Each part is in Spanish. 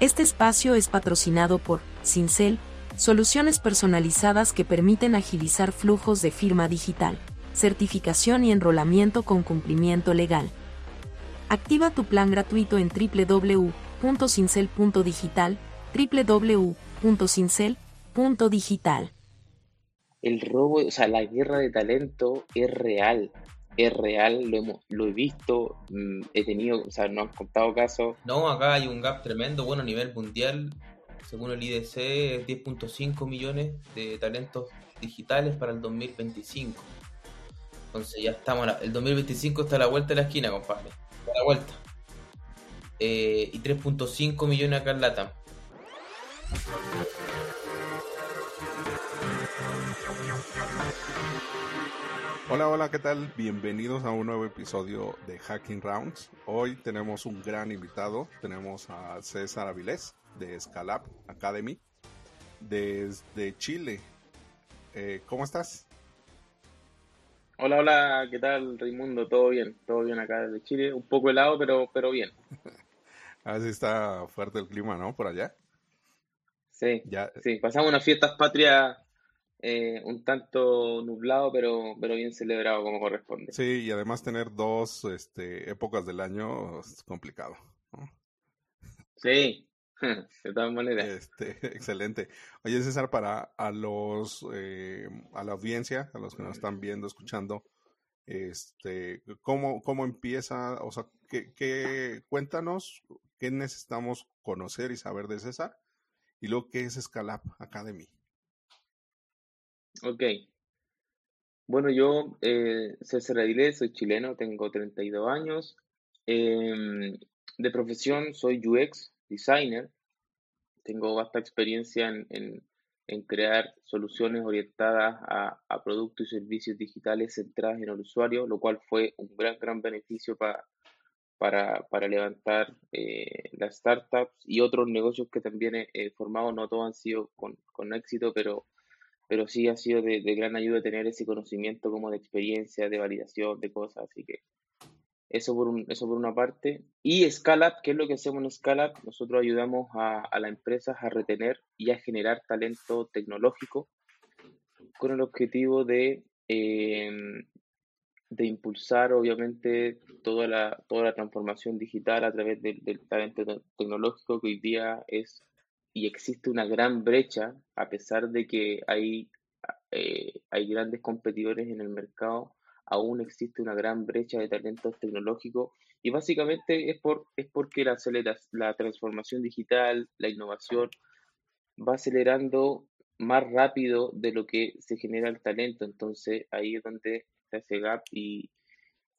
Este espacio es patrocinado por Cincel, soluciones personalizadas que permiten agilizar flujos de firma digital, certificación y enrolamiento con cumplimiento legal. Activa tu plan gratuito en www.cincel.digital, www.cincel.digital. El robo, o sea, la guerra de talento es real es real, lo, hemos, lo he visto, mm, he tenido, o sea, no han contado casos. No, acá hay un gap tremendo, bueno, a nivel mundial, según el IDC, es 10.5 millones de talentos digitales para el 2025. Entonces ya estamos, el 2025 está a la vuelta de la esquina, compadre, a la vuelta. Eh, y 3.5 millones acá en LATAM. Hola, hola, ¿qué tal? Bienvenidos a un nuevo episodio de Hacking Rounds. Hoy tenemos un gran invitado. Tenemos a César Avilés de Scalab Academy desde Chile. Eh, ¿Cómo estás? Hola, hola, ¿qué tal, Raimundo? ¿Todo bien? ¿Todo bien acá desde Chile? Un poco helado, pero, pero bien. a ver si está fuerte el clima, ¿no? Por allá. Sí, ya. sí. Pasamos unas fiestas patrias eh, un tanto nublado, pero, pero bien celebrado como corresponde. Sí, y además tener dos este, épocas del año es complicado. Sí, de todas maneras. Este, excelente. Oye, César, para a los eh, a la audiencia, a los que nos están viendo, escuchando, este, ¿cómo, cómo empieza? O sea, ¿qué, qué, cuéntanos qué necesitamos conocer y saber de César y luego qué es Scalab Academy. Ok. Bueno, yo, eh, César soy chileno, tengo 32 años. Em, de profesión soy UX designer. Tengo vasta experiencia en, crear soluciones orientadas a, productos y servicios digitales centrados en el usuario, lo cual fue un gran, gran beneficio para, para levantar eh, las startups y otros negocios que también he, formado. No todos han sido con, con éxito, pero pero sí ha sido de, gran ayuda tener ese conocimiento como de experiencia, de validación, de cosas, así que eso por, eso por una parte. Y Scalab, ¿qué es lo que hacemos en Scalab? Nosotros ayudamos a, a las empresas a retener y a generar talento tecnológico con el objetivo de, em, de impulsar, obviamente, toda la, toda la transformación digital a través del, del talento tecnológico que hoy día es y existe una gran brecha, a pesar de que hay, eh, hay grandes competidores en el mercado, aún existe una gran brecha de talentos tecnológicos y básicamente es, por, es porque la, la transformación digital, la innovación, va acelerando más rápido de lo que se genera el talento. Entonces ahí es donde está ese gap y,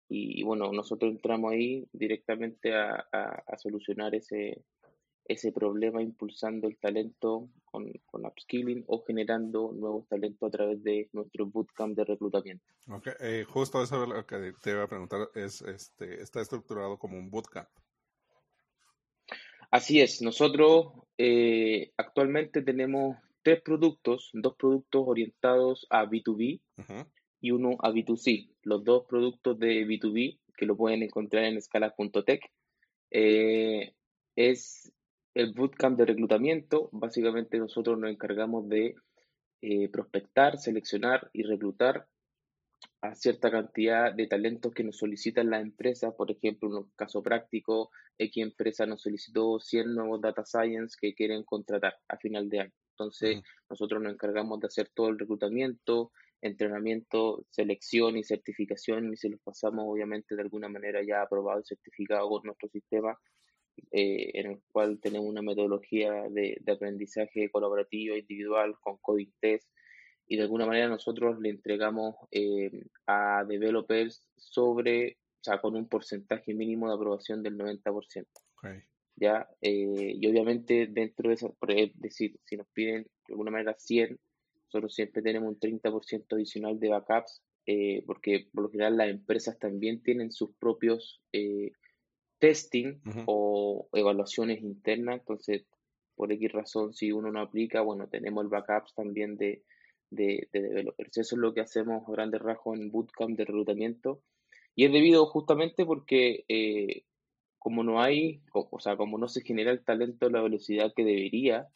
y bueno, nosotros entramos ahí directamente a, a solucionar ese, ese problema impulsando el talento con, con, upskilling o generando nuevos talentos a través de nuestro bootcamp de reclutamiento. Okay. Eh, justo eso es lo que te iba a preguntar, es, este, está estructurado como un bootcamp. Así es, nosotros eh, actualmente tenemos tres productos, dos productos orientados a B2B y uno a B2C. Los dos productos de B2B, que lo pueden encontrar en escala.tech, eh, es el bootcamp de reclutamiento, básicamente nosotros nos encargamos de eh, prospectar, seleccionar y reclutar a cierta cantidad de talentos que nos solicitan las empresas. Por ejemplo, en un caso práctico, X empresa nos solicitó 100 nuevos data science que quieren contratar a final de año. Entonces, nosotros nos encargamos de hacer todo el reclutamiento, entrenamiento, selección y certificación y se los pasamos obviamente de alguna manera ya aprobado y certificado con nuestro sistema eh, en el cual tenemos una metodología de, aprendizaje colaborativo individual con coding test y de alguna manera nosotros le entregamos eh, a developers sobre, o sea, con un porcentaje mínimo de aprobación del 90%. ¿Ya? Eh, y obviamente dentro de eso, es decir, si nos piden de alguna manera 100, nosotros siempre tenemos un 30% adicional de backups, porque por lo general las empresas también tienen sus propios testing o evaluaciones internas. Entonces, por X razón, si uno no aplica, bueno, tenemos el backups también de, de, developers. Eso es lo que hacemos a grandes rasgos en Bootcamp de reclutamiento. Y es debido justamente porque eh, como no hay, o, sea, como no se genera el talento a la velocidad que debería,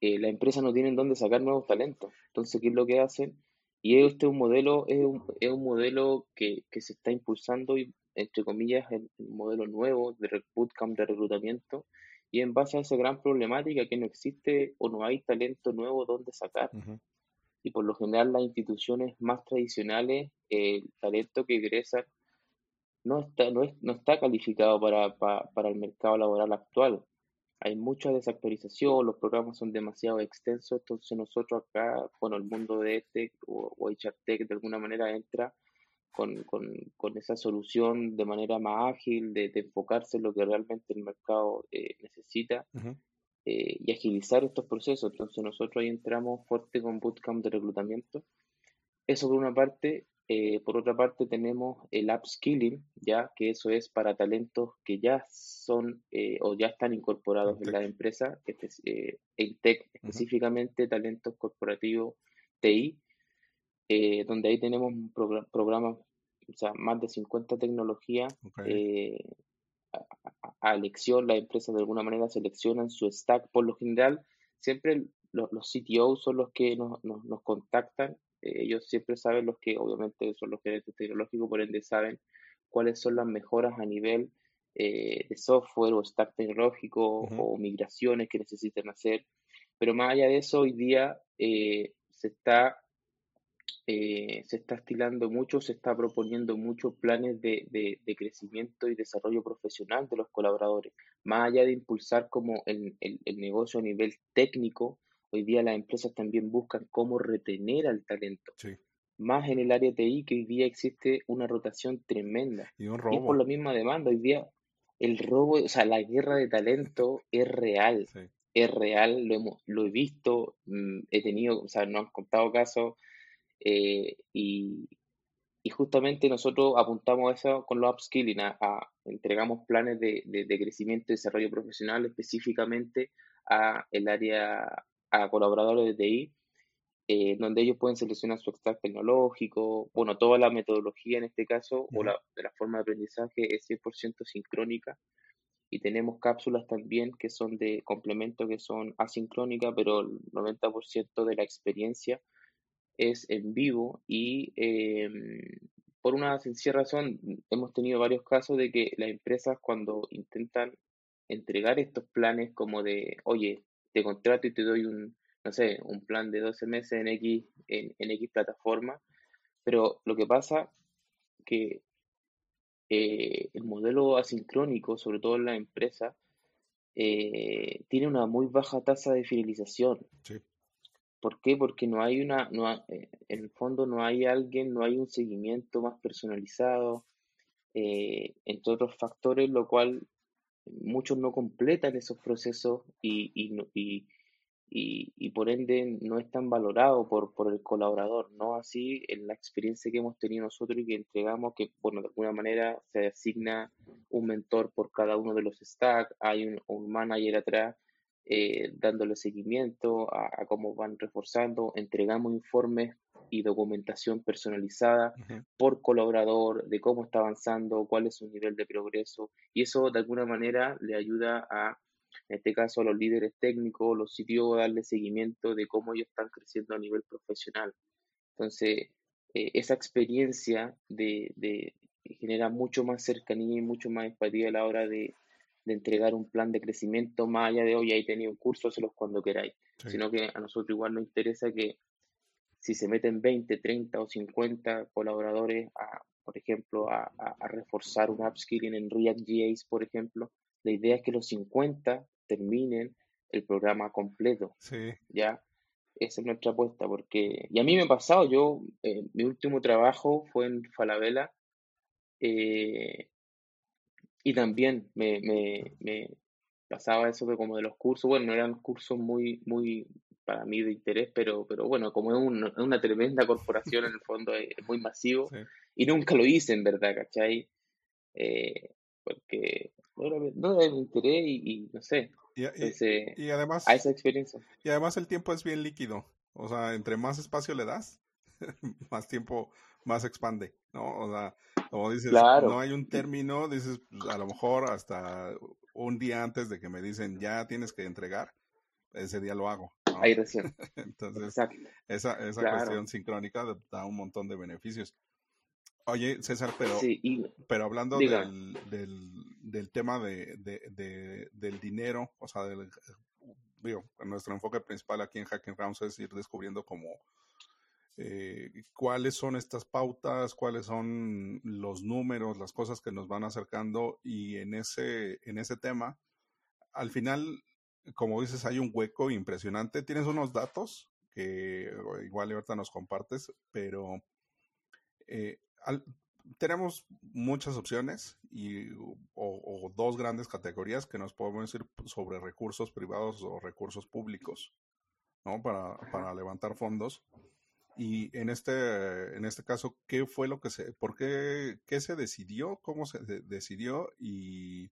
eh, la empresa no tiene dónde sacar nuevos talentos. Entonces, ¿qué es lo que hacen? Y este es un modelo, es un, es un modelo que, que, se está impulsando, y, entre comillas, el, modelo nuevo de bootcamp de reclutamiento, y en base a esa gran problemática que no existe o no hay talento nuevo donde sacar. Y por lo general las instituciones más tradicionales, el talento que ingresa no está, no, es, no está calificado para, para el mercado laboral actual hay mucha desactualización, los programas son demasiado extensos, entonces nosotros acá, bueno, el mundo de este o, o de alguna manera entra con, con, con, esa solución de manera más ágil, de, enfocarse en lo que realmente el mercado eh, necesita eh, y agilizar estos procesos. Entonces nosotros ahí entramos fuerte con Bootcamp de reclutamiento. Eso por una parte, eh, por otra parte, tenemos el upskilling, ya que eso es para talentos que ya son o ya están incorporados en la empresa, en tech específicamente, talentos corporativos TI, donde ahí tenemos un programa, o sea, más de 50 tecnologías a, elección. Las empresas de alguna manera seleccionan su stack. Por lo general, siempre los, los CTOs son los que nos, nos, nos contactan eh, ellos siempre saben los que, obviamente, son los gerentes tecnológicos, por ende saben cuáles son las mejoras a nivel eh, de software o stack tecnológico o migraciones que necesiten hacer. Pero más allá de eso, hoy día eh, se está se está estilando mucho, se está proponiendo muchos planes de, de, crecimiento y desarrollo profesional de los colaboradores. Más allá de impulsar como el, el, el negocio a nivel técnico, Hoy día las empresas también buscan cómo retener al talento. Más en el área TI que hoy día existe una rotación tremenda. Y un robo. por la misma demanda. Hoy día el robo, o sea, la guerra de talento es real. Es real, lo, hemos, lo he visto, mm, he tenido, o sea, nos han contado casos eh, y, y justamente nosotros apuntamos a eso con los upskilling, a, entregamos planes de, de, de, crecimiento y desarrollo profesional específicamente a el área a colaboradores de TI, eh, donde ellos pueden seleccionar su stack tecnológico, bueno, toda la metodología en este caso, o la, la forma de aprendizaje es 100% sincrónica, y tenemos cápsulas también que son de complemento, que son asincrónicas, pero el 90% de la experiencia es en vivo y em, por una sencilla razón hemos tenido varios casos de que las empresas cuando intentan entregar estos planes como de, oye, te contrato y te doy un, no sé, un plan de 12 meses en X, en, X plataforma, pero lo que pasa que eh, el modelo asincrónico, sobre todo en la empresa, eh, tiene una muy baja tasa de fidelización. Sí. ¿Por qué? Porque no hay una, no eh, en el fondo no hay alguien, no hay un seguimiento más personalizado, entre otros factores, lo cual muchos no completan esos procesos y, y, y, y, por ende no es tan valorado por, por el colaborador, no así en la experiencia que hemos tenido nosotros y que entregamos, que bueno, de alguna manera se asigna un mentor por cada uno de los stacks, hay un, un manager atrás eh, dándole seguimiento a, a, cómo van reforzando, entregamos informes y documentación personalizada por colaborador de cómo está avanzando, cuál es su nivel de progreso y eso de alguna manera le ayuda a, en este caso, a los líderes técnicos, los sitios, a darle seguimiento de cómo ellos están creciendo a nivel profesional. Entonces, eh, esa experiencia de, de, genera mucho más cercanía y mucho más empatía a la hora de, de entregar un plan de crecimiento más allá de hoy, ahí tenido un curso, hacelos cuando queráis, sino que a nosotros igual nos interesa que si se meten 20, 30 o 50 colaboradores, a, por ejemplo, a, a, reforzar un upskilling en React por ejemplo, la idea es que los 50 terminen el programa completo. Sí. ¿Ya? Esa es nuestra apuesta, porque... Y a mí me ha pasado, yo, eh, mi último trabajo fue en Falabella, eh, y también me, me, me, pasaba eso de como de los cursos, bueno, no eran cursos muy, muy, para mí de interés, pero, pero bueno, como es, una tremenda corporación en el fondo, es, muy masivo y nunca lo hice en verdad, ¿cachai? Eh, porque no era, de interés y, no sé. Y, además, a esa experiencia. Y además el tiempo es bien líquido, o sea, entre más espacio le das, más tiempo más expande, ¿no? O sea, como dices, no hay un término, dices, pues, a lo mejor hasta un día antes de que me dicen ya tienes que entregar, ese día lo hago. Ahí recién. Entonces, esa, esa cuestión sincrónica da un montón de beneficios. Oye, César, pero, pero hablando del, del, tema de, del dinero, o sea, del, digo, nuestro enfoque principal aquí en Hacking Rounds es ir descubriendo como eh, cuáles son estas pautas, cuáles son los números, las cosas que nos van acercando y en ese, en ese tema, al final, como dices, hay un hueco impresionante. Tienes unos datos que igual ahorita nos compartes, pero eh, tenemos muchas opciones y, o, dos grandes categorías que nos podemos decir sobre recursos privados o recursos públicos, ¿no? Para, para levantar fondos. Y en este, en este caso, ¿qué fue lo que se, por qué, qué se decidió, cómo se decidió y,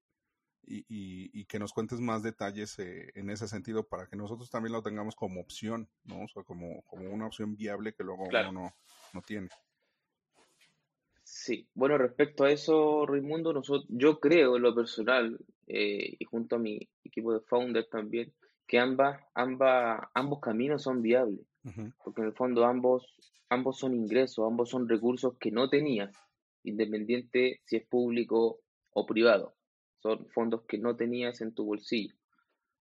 y, y, que nos cuentes más detalles eh, en ese sentido para que nosotros también lo tengamos como opción, ¿no? O sea, como, como una opción viable que luego uno no, no tiene. Sí, bueno, respecto a eso, Raimundo, nosotros, yo creo en lo personal, eh, y junto a mi equipo de founders también, que ambas, ambas, ambos caminos son viables, porque en el fondo ambos, ambos son ingresos, ambos son recursos que no tenías, independiente si es público o privado, son fondos que no tenías en tu bolsillo,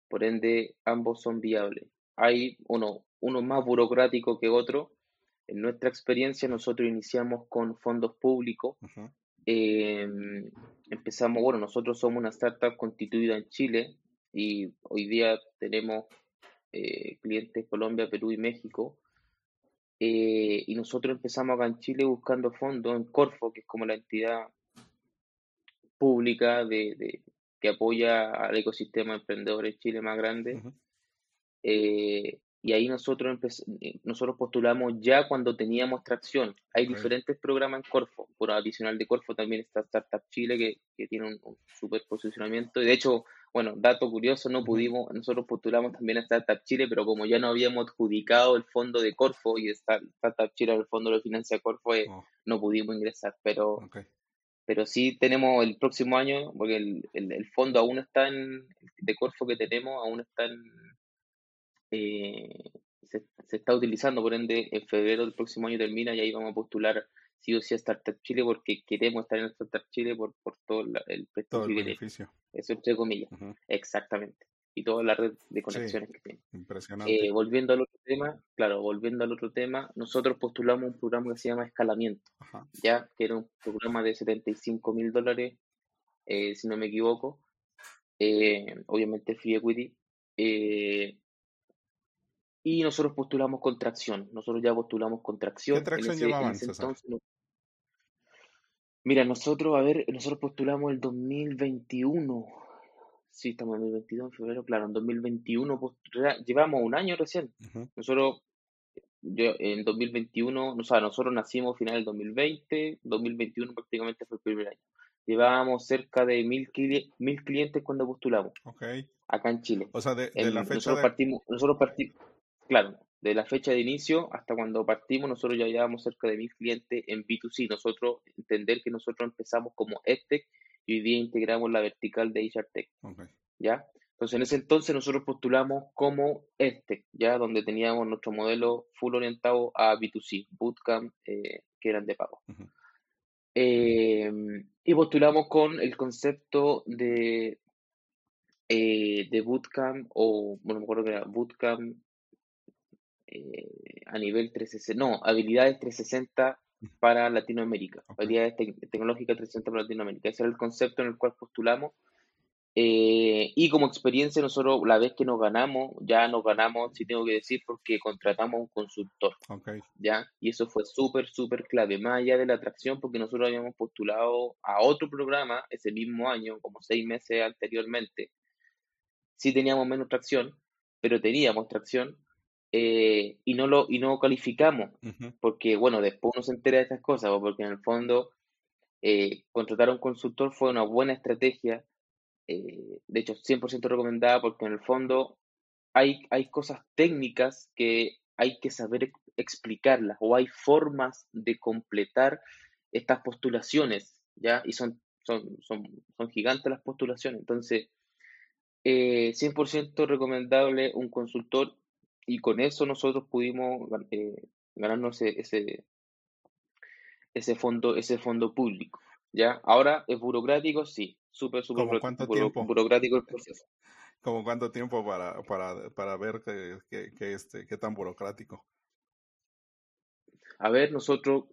por ende ambos son viables. Hay uno, uno más burocrático que otro, en nuestra experiencia, nosotros iniciamos con fondos públicos. Em, empezamos, bueno, nosotros somos una startup constituida en Chile y hoy día tenemos eh, clientes Colombia, Perú y México. Eh, y nosotros empezamos acá en Chile buscando fondos en Corfo, que es como la entidad pública de, que apoya al ecosistema de emprendedores Chile más grande y ahí nosotros, eh, nosotros postulamos ya cuando teníamos tracción. Hay diferentes programas en Corfo, por adicional de Corfo también está Startup Chile que, que tiene un, super posicionamiento. Y de hecho, bueno, dato curioso, no pudimos, nosotros postulamos también a Startup Chile, pero como ya no habíamos adjudicado el fondo de Corfo y Startup Chile, el fondo lo financia Corfo, eh, oh. no pudimos ingresar. Pero, pero sí tenemos el próximo año, porque el, el, el fondo aún está en, de Corfo que tenemos, aún está en eh, se, está utilizando, por ende, en febrero del próximo año termina y ahí vamos a postular sí o sí a Startup Chile porque queremos estar en Startup Chile por, por todo el prestigio beneficio. Eso entre comillas. Exactamente. Y toda la red de conexiones que tiene. Impresionante. Eh, volviendo al otro tema, claro, volviendo al otro tema, nosotros postulamos un programa que se llama Escalamiento, ya que era un programa de 75 mil dólares, eh, si no me equivoco. obviamente Free Equity. Eh, y nosotros postulamos con tracción. Nosotros ya postulamos con tracción. ¿Qué tracción llevaban, Mira, nosotros, a ver, nosotros postulamos el 2021. Sí, estamos en 2022, en febrero, claro, en 2021 llevamos un año recién. Nosotros, yo, en 2021, o sea, nosotros nacimos final del 2020, 2021 prácticamente fue el primer año. Llevábamos cerca de mil, mil clientes cuando postulamos. Okay. Acá en Chile. O sea, de, la fecha nosotros partimos, nosotros partimos, Claro, de la fecha de inicio hasta cuando partimos, nosotros ya llevamos cerca de mil clientes en B2C. Nosotros, entender que nosotros empezamos como EdTech y hoy día integramos la vertical de HR Tech. ¿Ya? Entonces, en ese entonces nosotros postulamos como EdTech, ¿ya? Donde teníamos nuestro modelo full orientado a B2C, Bootcamp, eh, que eran de pago. Em, y postulamos con el concepto de, eh, de Bootcamp, o, bueno, me acuerdo que era Bootcamp eh, a nivel 360, no, habilidades 360 para Latinoamérica, habilidades tecnológicas 360 para Latinoamérica. Ese era el concepto en el cual postulamos. Eh, y como experiencia, nosotros la vez que nos ganamos, ya nos ganamos, si tengo que decir, porque contratamos un consultor. ¿ya? Y eso fue súper, súper clave, más allá de la atracción, porque nosotros habíamos postulado a otro programa ese mismo año, como seis meses anteriormente. Sí teníamos menos tracción, pero teníamos tracción eh, y no lo y no calificamos, porque bueno, después uno se entera de estas cosas, porque en el fondo eh, contratar a un consultor fue una buena estrategia, eh, de hecho 100% recomendada, porque en el fondo hay, hay cosas técnicas que hay que saber explicarlas o hay formas de completar estas postulaciones, ¿ya? Y son, son, son, son gigantes las postulaciones. Entonces, eh, 100% recomendable un consultor y con eso nosotros pudimos eh, ganarnos ese, ese, fondo, ese fondo público. ¿ya? Ahora es burocrático, sí, súper, súper burocrático el proceso. ¿Como cuánto tiempo para, para, para ver qué que, este, qué tan burocrático? A ver, nosotros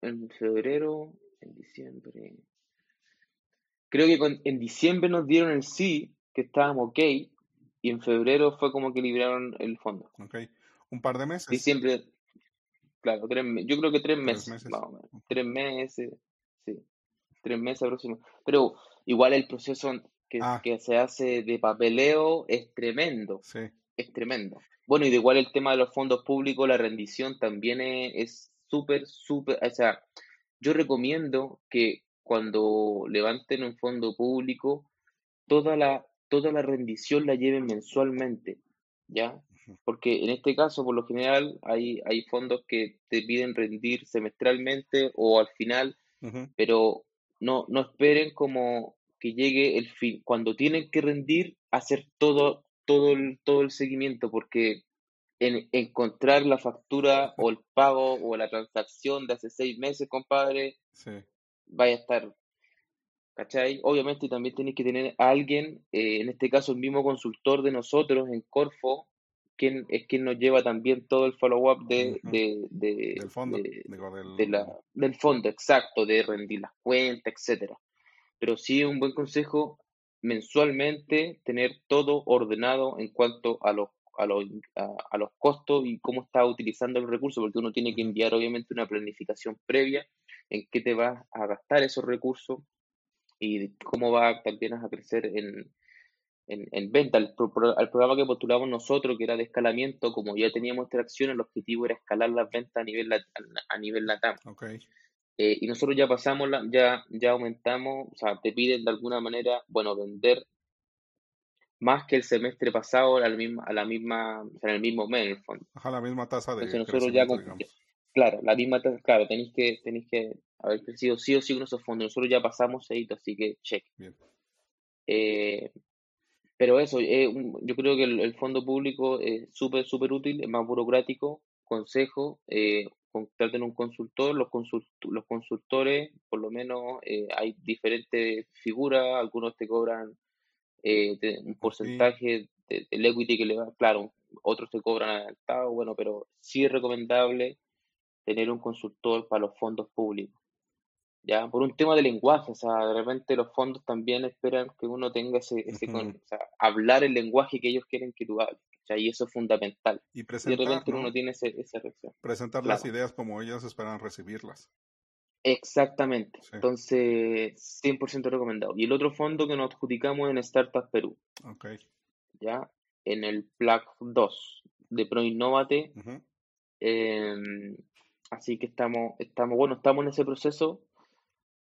en febrero, en diciembre. Creo que en diciembre nos dieron el sí, que estábamos ok, y en febrero fue como que libraron el fondo. Ok. ¿Un par de meses? Diciembre, claro, tres, yo creo que tres, meses, Tres meses, sí. Tres meses aproximadamente. Pero igual el proceso que, ah. que se hace de papeleo es tremendo. Sí. Es tremendo. Bueno, y de igual el tema de los fondos públicos, la rendición también es súper, súper, o sea, yo recomiendo que cuando levanten un fondo público, toda la, toda la rendición la lleven mensualmente, ¿ya? Porque en este caso, por lo general, hay, hay fondos que te piden rendir semestralmente o al final, pero no, no esperen como que llegue el fin, cuando tienen que rendir, hacer todo, todo el, todo el seguimiento, porque en encontrar la factura o el pago o la transacción de hace seis meses, compadre, vaya a estar, ¿cachai? Obviamente también tienes que tener a alguien, eh, en este caso el mismo consultor de nosotros en Corfo, quien es quien nos lleva también todo el follow-up de, del fondo, del fondo, exacto, de rendir las cuentas, etcétera. Pero sí un buen consejo mensualmente tener todo ordenado en cuanto a los a, los, a, los costos y cómo estás utilizando el recurso, porque uno tiene que enviar obviamente una planificación previa en qué te vas a gastar esos recursos y cómo va también a crecer en, en, en venta. Al, programa que postulamos nosotros, que era de escalamiento, como ya teníamos tracción, el objetivo era escalar las ventas a nivel, a nivel LATAM. Okay. Eh, y nosotros ya pasamos, la, ya, ya aumentamos, o sea, te piden de alguna manera, bueno, vender más que el semestre pasado a la misma, a la misma en el mismo mes, en el fondo. Ajá, la misma tasa de nosotros ya, claro, la misma tasa, claro, tenéis que, tenéis que haber crecido sí o sí con esos fondos. Nosotros ya pasamos ahí, así que check. Bien. Eh, pero eso, eh, yo creo que el, fondo público es súper, súper útil, es más burocrático. Consejo, eh, contraten un consultor. Los, los consultores, por lo menos, eh, hay diferentes figuras. Algunos te cobran eh, un porcentaje del equity que le va, claro, otros te cobran adelantado, bueno, pero sí es recomendable tener un consultor para los fondos públicos. ¿Ya? Por un tema de lenguaje, o sea, de repente los fondos también esperan que uno tenga ese, ese o sea, hablar el lenguaje que ellos quieren que tú hables, y eso es fundamental. Y, presentar, de repente uno tiene esa reacción. Presentar las ideas como ellos esperan recibirlas. Exactamente. Entonces, 100% recomendado. Y el otro fondo que nos adjudicamos en Startup Perú. Ok. ¿Ya? En el PLAC 2 de ProInnovate. Em, así que estamos, estamos, bueno, estamos en ese proceso.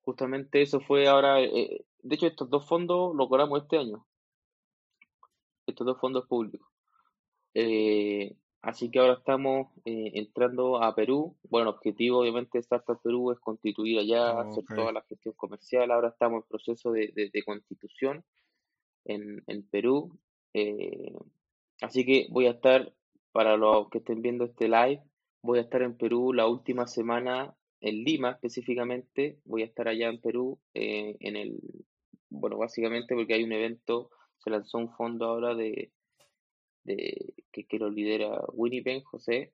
Justamente eso fue ahora. Eh, de hecho, estos dos fondos los cobramos este año. Estos dos fondos públicos. Eh, Así que ahora estamos eh, entrando a Perú. Bueno, el objetivo obviamente de Startup Perú es constituir allá, hacer toda la gestión comercial. Ahora estamos en proceso de, constitución en, Perú. Eh, así que voy a estar, para los que estén viendo este live, voy a estar en Perú la última semana, en Lima específicamente. Voy a estar allá en Perú eh, en el, bueno, básicamente porque hay un evento, se lanzó un fondo ahora de de, que, lo lidera Winnipeg, José.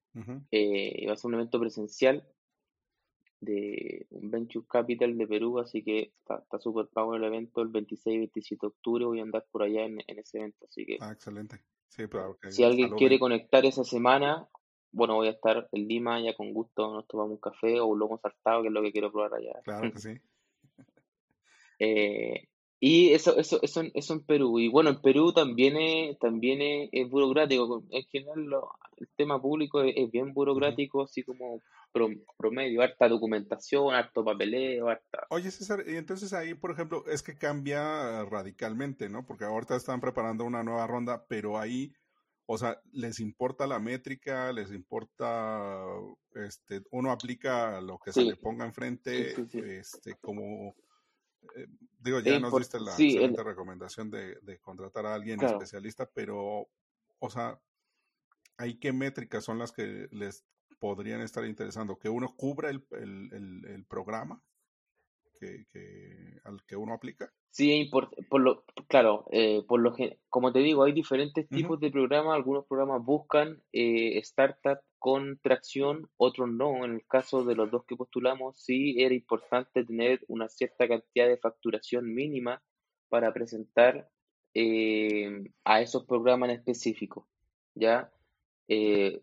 Eh, va a ser un evento presencial de un Venture Capital de Perú, así que está súper pago el evento el 26 y 27 de octubre. Voy a andar por allá en, ese evento, así que. Ah, excelente. si alguien quiere conectar esa semana, bueno, voy a estar en Lima ya con gusto, nos tomamos un café o un lomo saltado, que es lo que quiero probar allá. Claro que sí. eh, y eso, eso, eso, eso en Perú. Y bueno, en Perú también es, también es, burocrático. En general, el tema público es, bien burocrático, así como promedio, harta documentación, harto papeleo, harta... Oye, César, y entonces ahí, por ejemplo, es que cambia radicalmente, ¿no? Porque ahorita están preparando una nueva ronda, pero ahí o sea, les importa la métrica, les importa, este, uno aplica lo que se le ponga enfrente, este, como, eh, digo, ya nos diste la excelente recomendación de, contratar a alguien especialista, pero, o sea, ¿hay qué métricas son las que les podrían estar interesando? ¿Que uno cubra el, el programa que, que, al que uno aplica? Sí, por, por lo, claro, eh, por lo que, como te digo, hay diferentes tipos de programas. Algunos programas buscan eh, startup con tracción, otros no. En el caso de los dos que postulamos, sí era importante tener una cierta cantidad de facturación mínima para presentar eh, a esos programas en específico. ¿ya? Eh,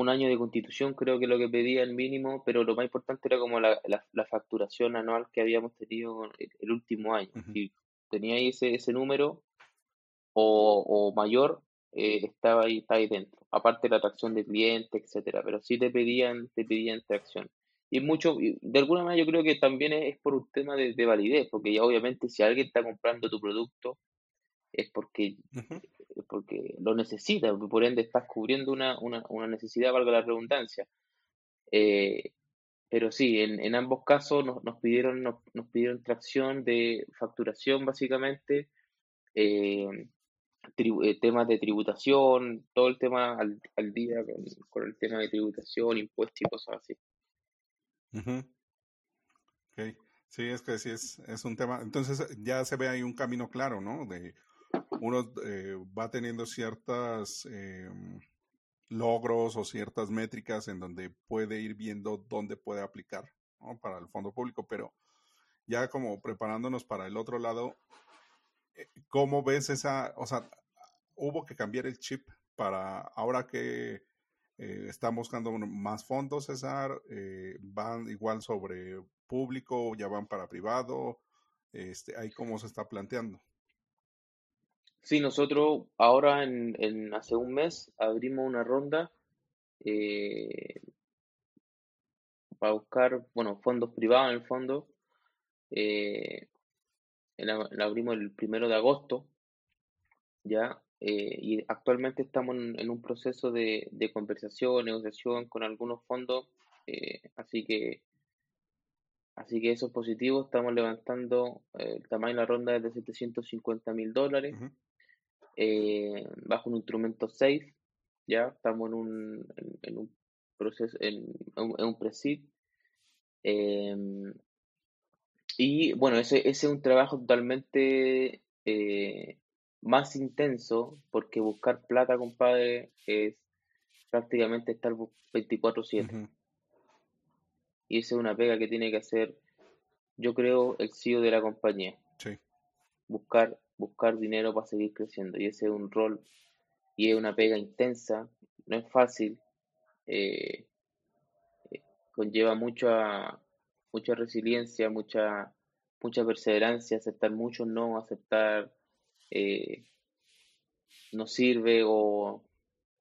un año de constitución, creo que lo que pedía el mínimo, pero lo más importante era como la, la, facturación anual que habíamos tenido el, último año. Si tenía ese, ese número o, o mayor, eh, estaba, ahí, estaba ahí dentro. Aparte de la atracción de clientes, etcétera, pero sí te pedían, te pedían tracción. Y mucho, de alguna manera yo creo que también es, por un tema de, de, validez, porque ya obviamente si alguien está comprando tu producto, es porque, porque lo necesita, por ende estás cubriendo una, una, una necesidad, valga la redundancia. Eh, pero sí, en, en ambos casos nos, nos pidieron, nos, nos, pidieron tracción de facturación básicamente, eh, eh, temas de tributación, todo el tema al, al día con, con, el tema de tributación, impuestos y cosas así. Sí, es que sí es, es un tema. Entonces ya se ve ahí un camino claro, ¿no? De uno eh, va teniendo ciertas eh, logros o ciertas métricas en donde puede ir viendo dónde puede aplicar para el fondo público, pero ya como preparándonos para el otro lado, eh, ¿cómo ves esa, o sea, hubo que cambiar el chip para ahora que están buscando más fondos, César, van igual sobre público, ya van para privado, este, ahí cómo se está planteando. Sí, nosotros ahora en, en hace un mes abrimos una ronda eh, para buscar, bueno, fondos privados en el fondo. Eh, la, abrimos el primero de agosto, ya, eh, y actualmente estamos en, un proceso de, de, conversación, negociación con algunos fondos, así que así que eso es positivo, estamos levantando el tamaño de la ronda es de 750 mil dólares eh, bajo un instrumento safe, ya estamos en un, en, un proceso, en, un presid. Em, y bueno, ese, ese, es un trabajo totalmente eh, más intenso, porque buscar plata, compadre, es prácticamente estar 24/7. Y esa es una pega que tiene que hacer, yo creo, el CEO de la compañía. Sí. Buscar buscar dinero para seguir creciendo. Y ese es un rol y es una pega intensa, no es fácil, eh, eh, conlleva mucha, mucha resiliencia, mucha, mucha perseverancia, aceptar mucho no, aceptar eh, no sirve o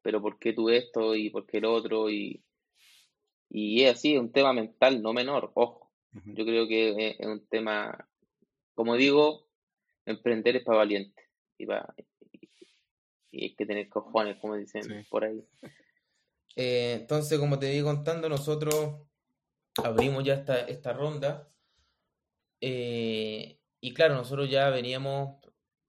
pero ¿por qué tú esto y por qué el otro? Y, y es así, es un tema mental no menor, ojo. Yo creo que es un tema, como digo, emprender es para valiente y, y, hay que tener cojones, como dicen por ahí. Eh, entonces, como te iba contando, nosotros abrimos ya esta, esta ronda eh, y claro, nosotros ya veníamos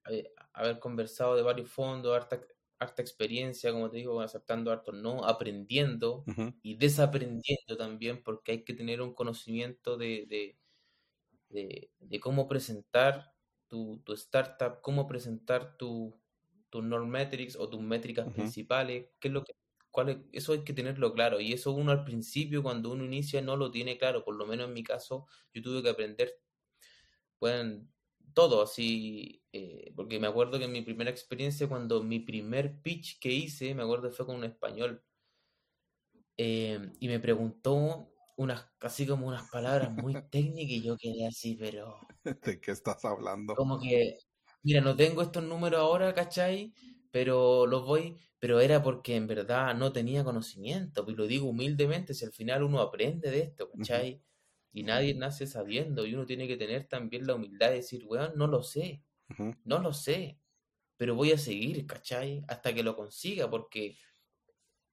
a, haber conversado de varios fondos, harta, harta experiencia, como te digo, aceptando hartos no, aprendiendo y desaprendiendo también, porque hay que tener un conocimiento de, de, de, de cómo presentar tu, tu startup, cómo presentar tu, tu metrics o tus métricas principales, qué es lo que cuál eso hay que tenerlo claro y eso uno al principio cuando uno inicia no lo tiene claro, por lo menos en mi caso yo tuve que aprender pueden todo así, eh, porque me acuerdo que en mi primera experiencia cuando mi primer pitch que hice, me acuerdo fue con un español eh, y me preguntó unas, casi como unas palabras muy técnicas y yo quedé así, pero... ¿De qué estás hablando? Como que, mira, no tengo estos números ahora, ¿cachai? Pero los voy, pero era porque en verdad no tenía conocimiento, y lo digo humildemente, si al final uno aprende de esto, ¿cachai? Y nadie nace sabiendo, y uno tiene que tener también la humildad de decir, weón, no lo sé, no lo sé. pero voy a seguir, ¿cachai? Hasta que lo consiga, porque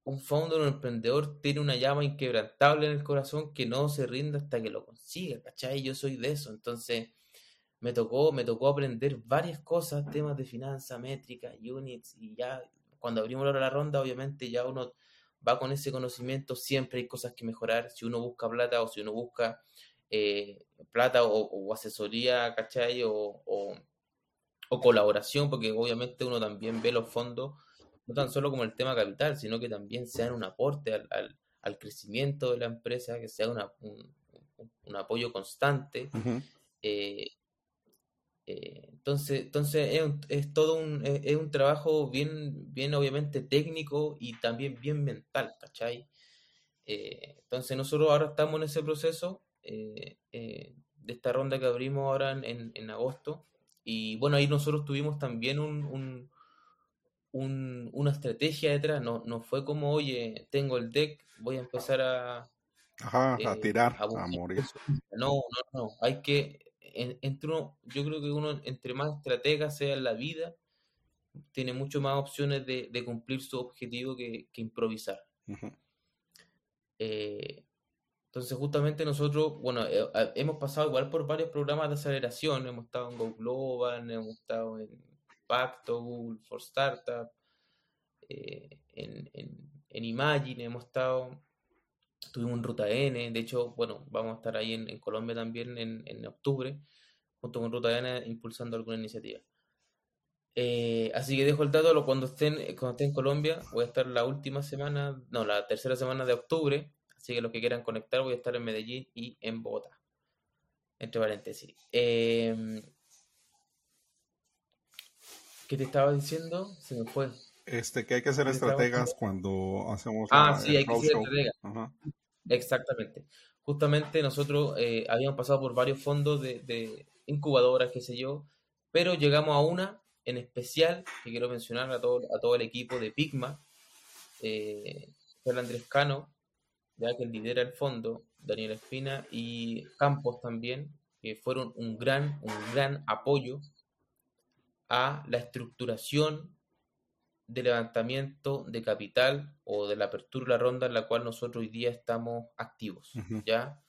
un founder, un emprendedor tiene una llama inquebrantable en el corazón que no se rinde hasta que lo consiga, ¿cachai? Yo soy de eso, entonces me tocó, me tocó aprender varias cosas, temas de finanzas, métricas, units, y ya cuando abrimos la ronda, obviamente ya uno va con ese conocimiento, siempre hay cosas que mejorar, si uno busca plata o si uno busca eh, plata o, asesoría, ¿cachai? O, o, colaboración, porque obviamente uno también ve los fondos, no tan solo como el tema capital, sino que también sean un aporte al, al, crecimiento de la empresa, que sea una, un, un, apoyo constante. eh, eh, entonces, entonces es, es todo un, es, un trabajo bien, bien obviamente técnico y también bien mental, ¿cachai? Eh, entonces nosotros ahora estamos en ese proceso eh, de esta ronda que abrimos ahora en, en, agosto y bueno, ahí nosotros tuvimos también un, un, una estrategia detrás, no, no fue como, oye, tengo el deck, voy a empezar a... a tirar, a, a morir. No, no, no, hay que entre uno, yo creo que uno, entre más estratega sea en la vida, tiene mucho más opciones de, cumplir su objetivo que, improvisar. Eh, entonces, justamente nosotros, bueno, eh, hemos pasado igual por varios programas de aceleración, hemos estado en Go Global, hemos estado en Pacto, Google for Startup, eh, en, en, Imagine, hemos estado Tuvimos en Ruta N, de hecho, bueno, vamos a estar ahí en, Colombia también en, octubre, junto con Ruta N, impulsando alguna iniciativa. Eh, así que dejo el dato, cuando estén, cuando esté en Colombia, voy a estar la última semana, no, la tercera semana de octubre, así que los que quieran conectar, voy a estar en Medellín y en Bogotá. Entre paréntesis. Em, ¿Qué te estaba diciendo? Se me fue. Este, que hay que ser estrategas cuando hacemos. Ah, sí, hay que ser estrategas. Exactamente. Justamente nosotros eh, habíamos pasado por varios fondos de, incubadoras, qué sé yo, pero llegamos a una en especial que quiero mencionar a todo, a todo el equipo de Pigma, eh, el Andrés Cano, ya que lidera el fondo, Daniel Espina y Campos también, que fueron un gran, un gran apoyo a la estructuración de levantamiento de capital o de la apertura de la ronda en la cual nosotros hoy día estamos activos. ¿ya?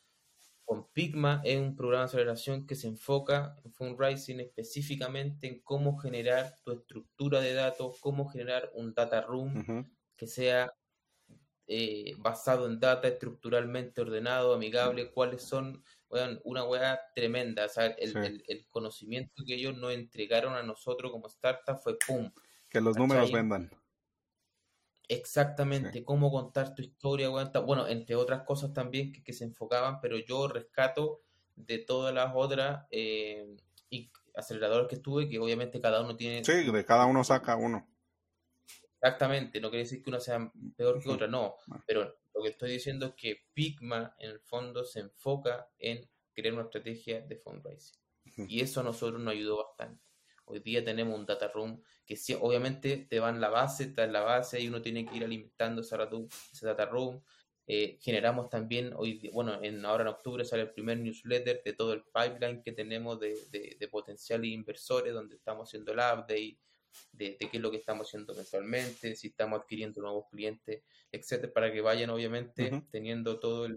Con Pigma es un programa de aceleración que se enfoca en fundraising específicamente en cómo generar tu estructura de datos, cómo generar un data room que sea eh, basado en data, estructuralmente ordenado, amigable, cuáles son, una hueá tremenda. el, el, conocimiento que ellos nos entregaron a nosotros como startup fue ¡pum! Que los números vendan. Exactamente, cómo contar tu historia, bueno, entre otras cosas también que, se enfocaban, pero yo rescato de todas las otras eh, y aceleradores que estuve, que obviamente cada uno tiene... Sí, de cada uno saca uno. Exactamente, no quiere decir que uno sea peor que otra, no, pero lo que estoy diciendo es que Pigma en el fondo se enfoca en crear una estrategia de fundraising. Y eso a nosotros nos ayudó bastante. Hoy día tenemos un data room que sí, obviamente te va en la base, está en la base y uno tiene que ir alimentando ese, ese data room. Eh, generamos también, hoy bueno, en, ahora en octubre sale el primer newsletter de todo el pipeline que tenemos de, de, potenciales inversores, donde estamos haciendo el update, de, de, qué es lo que estamos haciendo mensualmente, si estamos adquiriendo nuevos clientes, etcétera, para que vayan obviamente teniendo todo el,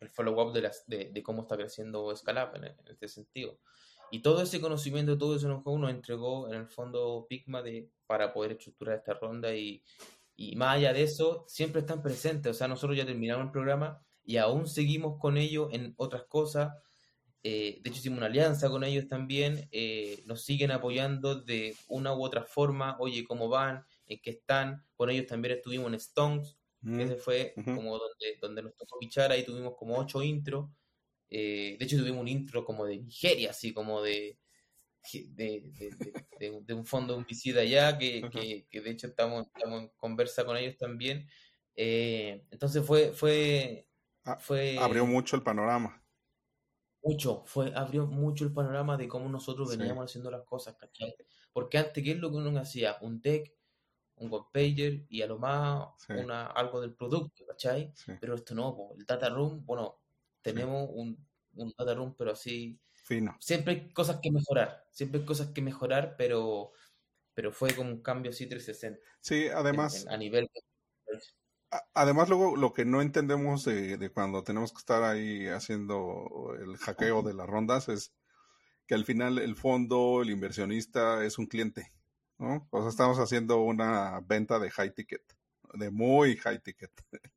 el follow-up de, de, de, cómo está creciendo Scalab en, en este sentido. Y todo ese conocimiento, todo eso nos entregó en el fondo Pigma de, para poder estructurar esta ronda y, y más allá de eso, siempre están presentes. O sea, nosotros ya terminamos el programa y aún seguimos con ellos en otras cosas. Eh, de hecho, hicimos una alianza con ellos también. Eh, nos siguen apoyando de una u otra forma. Oye, ¿cómo van? ¿En qué están? Con ellos también estuvimos en Stones. Mm, ese fue como donde, donde nos tocó pichar. Ahí tuvimos como ocho intros. Eh, de hecho, tuvimos un intro como de Nigeria, así como de, de, un fondo homicida allá, que, que, de hecho estamos, estamos, en conversa con ellos también. Entonces fue, fue, ah, fue... Abrió mucho el panorama. Mucho, fue, abrió mucho el panorama de cómo nosotros veníamos haciendo las cosas, ¿cachai? Porque antes, ¿qué es lo que uno hacía? Un deck, un web pager y a lo más una, algo del producto, ¿cachai? Pero esto no, el data room, bueno, tenemos un, un data room, pero así. Fino. Siempre hay cosas que mejorar, siempre hay cosas que mejorar, pero pero fue como un cambio así 360. Sí, además. a nivel. Además, luego lo que no entendemos de, de, cuando tenemos que estar ahí haciendo el hackeo de las rondas es que al final el fondo, el inversionista es un cliente, ¿no? O sea, estamos haciendo una venta de high ticket, de muy high ticket.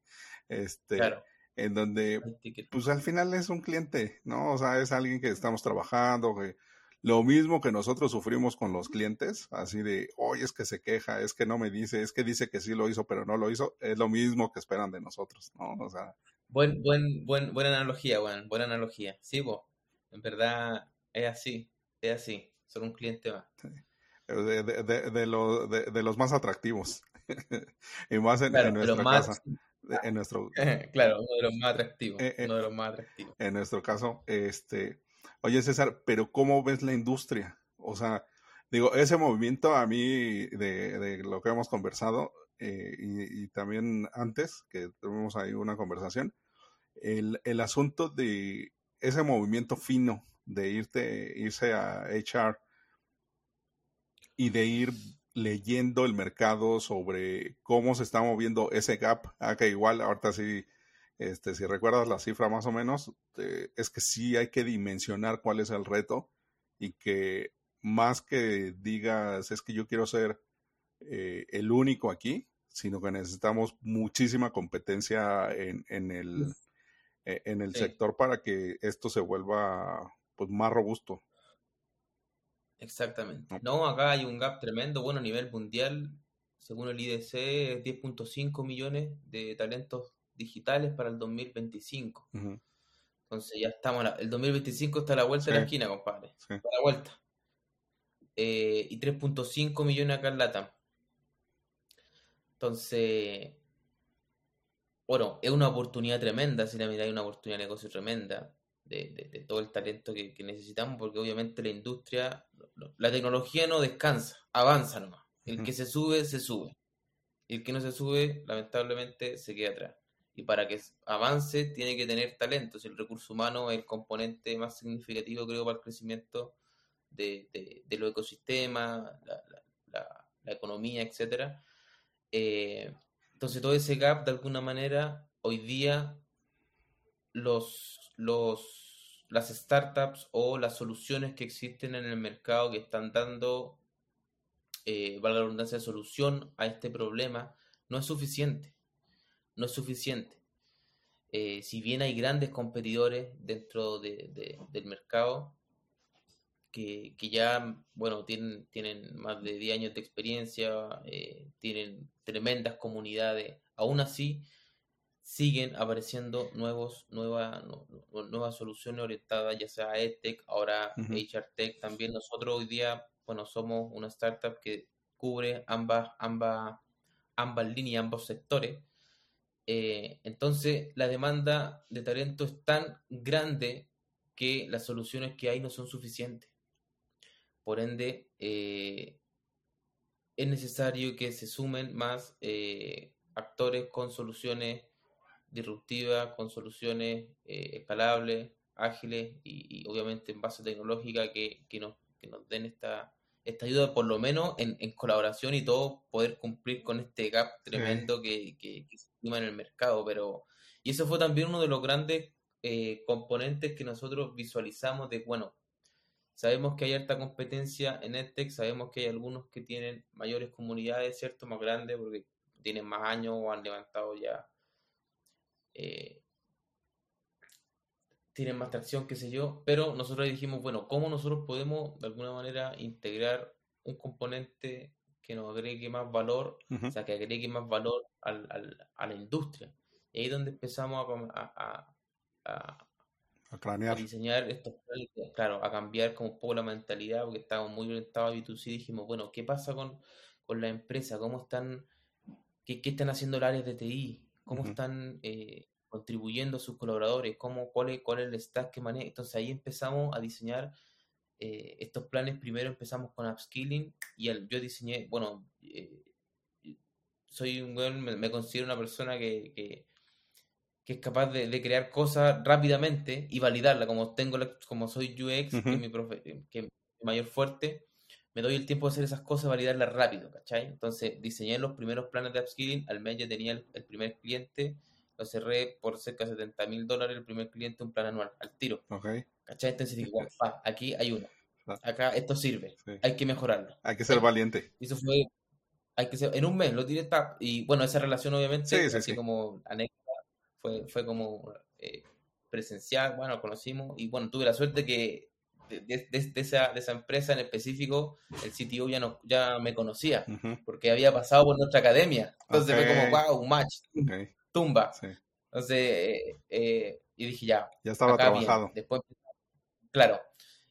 Este, claro en donde, pues al final es un cliente, ¿no? O sea, es alguien que estamos trabajando, que lo mismo que nosotros sufrimos con los clientes, así de, oye, es que se queja, es que no me dice, es que dice que sí lo hizo, pero no lo hizo, es lo mismo que esperan de nosotros, ¿no? O sea. Buen, buen, buen, buena analogía, Juan, buena analogía. Sí, vos, en verdad es así, es así, son un cliente más. De, de, de, de, los más atractivos. y más en, nuestra casa en nuestro claro uno de los más atractivos eh, eh, uno de los más atractivos en nuestro caso este oye César pero cómo ves la industria o sea digo ese movimiento a mí de, de lo que hemos conversado eh, y, también antes que tuvimos ahí una conversación el, el asunto de ese movimiento fino de irte irse a HR y de ir leyendo el mercado sobre cómo se está moviendo ese gap. Ah, que igual, ahorita sí, este, si recuerdas la cifra más o menos, eh, es que sí hay que dimensionar cuál es el reto y que más que digas es que yo quiero ser eh, el único aquí, sino que necesitamos muchísima competencia en, en el, e, en el sector para que esto se vuelva pues, más robusto. Exactamente. No, acá hay un gap tremendo. Bueno, a nivel mundial, según el IDC, 10.5 millones de talentos digitales para el 2025. Entonces ya estamos, el 2025 está a la vuelta de la esquina, compadre. a la vuelta. Eh, y 3.5 millones acá en LATAM. Entonces, bueno, es una oportunidad tremenda, si la miráis, una oportunidad de negocio tremenda de, todo el talento que, necesitamos, porque obviamente la industria, la tecnología no descansa, avanza nomás. El que se sube, se sube. Y el que no se sube, lamentablemente, se queda atrás. Y para que avance, tiene que tener talento. Si el recurso humano es el componente más significativo, creo, para el crecimiento de, de, los ecosistemas, la, la, economía, etcétera. Eh, entonces, todo ese gap, de alguna manera, hoy día los, los las startups o las soluciones que existen en el mercado que están dando, eh, valga la redundancia, de solución a este problema, no es suficiente. No es suficiente. Eh, si bien hay grandes competidores dentro del mercado que, ya, bueno, tienen, tienen más de 10 años de experiencia, eh, tienen tremendas comunidades, aún así siguen apareciendo nuevos, nueva, nuevas soluciones orientadas ya sea a EdTech, ahora HR Tech también. Nosotros hoy día, bueno, somos una startup que cubre ambas, ambas, ambas líneas, ambos sectores. Eh, entonces, la demanda de talento es tan grande que las soluciones que hay no son suficientes. Por ende, eh, es necesario que se sumen más eh, actores con soluciones disruptiva, con soluciones escalables, ágiles y, obviamente en base tecnológica que, que, nos, que nos den esta, esta ayuda, por lo menos en, en colaboración y todo, poder cumplir con este gap tremendo que, que, se estima en el mercado. Pero, y eso fue también uno de los grandes eh, componentes que nosotros visualizamos de, bueno, sabemos que hay alta competencia en EdTech, sabemos que hay algunos que tienen mayores comunidades, ¿cierto? Más grandes porque tienen más años o han levantado ya eh, tienen más tracción, qué sé yo, pero nosotros dijimos, bueno, ¿cómo nosotros podemos de alguna manera integrar un componente que nos agregue más valor, o sea, que agregue más valor al, a la industria? Y ahí es donde empezamos a, a, a, diseñar estos claro, a cambiar como un poco la mentalidad, porque estábamos muy orientados a B2C, dijimos, bueno, ¿qué pasa con, con la empresa? ¿Cómo están, qué, qué están haciendo las áreas de TI? cómo están eh, contribuyendo sus colaboradores, cómo, cuál, es, cuál es el stack que maneja. Entonces ahí empezamos a diseñar eh, estos planes. Primero empezamos con upskilling y yo diseñé, bueno, eh, soy un buen, me, considero una persona que, que, es capaz de, crear cosas rápidamente y validarla, como tengo como soy UX, que, es mi profe, que es mi mayor fuerte, me doy el tiempo de hacer esas cosas, validarlas rápido, ¿cachai? Entonces diseñé los primeros planes de upskilling, al mes ya tenía el, primer cliente, lo cerré por cerca de 70 mil dólares el primer cliente, un plan anual, al tiro. Okay. ¿Cachai? Entonces dije, aquí hay uno. Acá esto sirve. Hay que mejorarlo. Hay que ser valiente. Y eso fue, hay que ser, en un mes lo tiré, y bueno, esa relación obviamente, así como anécdota, fue, fue como eh, presencial, bueno, conocimos, y bueno, tuve la suerte que de, esa, de esa empresa en específico, el CTO ya, no, ya me conocía, porque había pasado por nuestra academia. Entonces fue como, wow, un match, tumba. Entonces, eh, eh, y dije, ya. Ya estaba trabajado. Después, claro.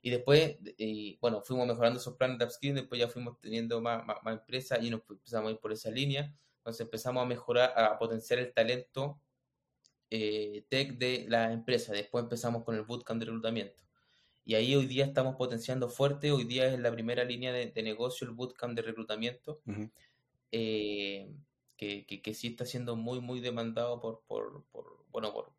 Y después, y, bueno, fuimos mejorando esos planes de upskilling, después ya fuimos teniendo más, más, empresas y nos empezamos a ir por esa línea. Entonces empezamos a mejorar, a potenciar el talento eh, tech de la empresa. Después empezamos con el bootcamp de reclutamiento. Y ahí hoy día estamos potenciando fuerte, hoy día es la primera línea de, negocio el bootcamp de reclutamiento, eh, que, que, sí está siendo muy, muy demandado por, por, por bueno, por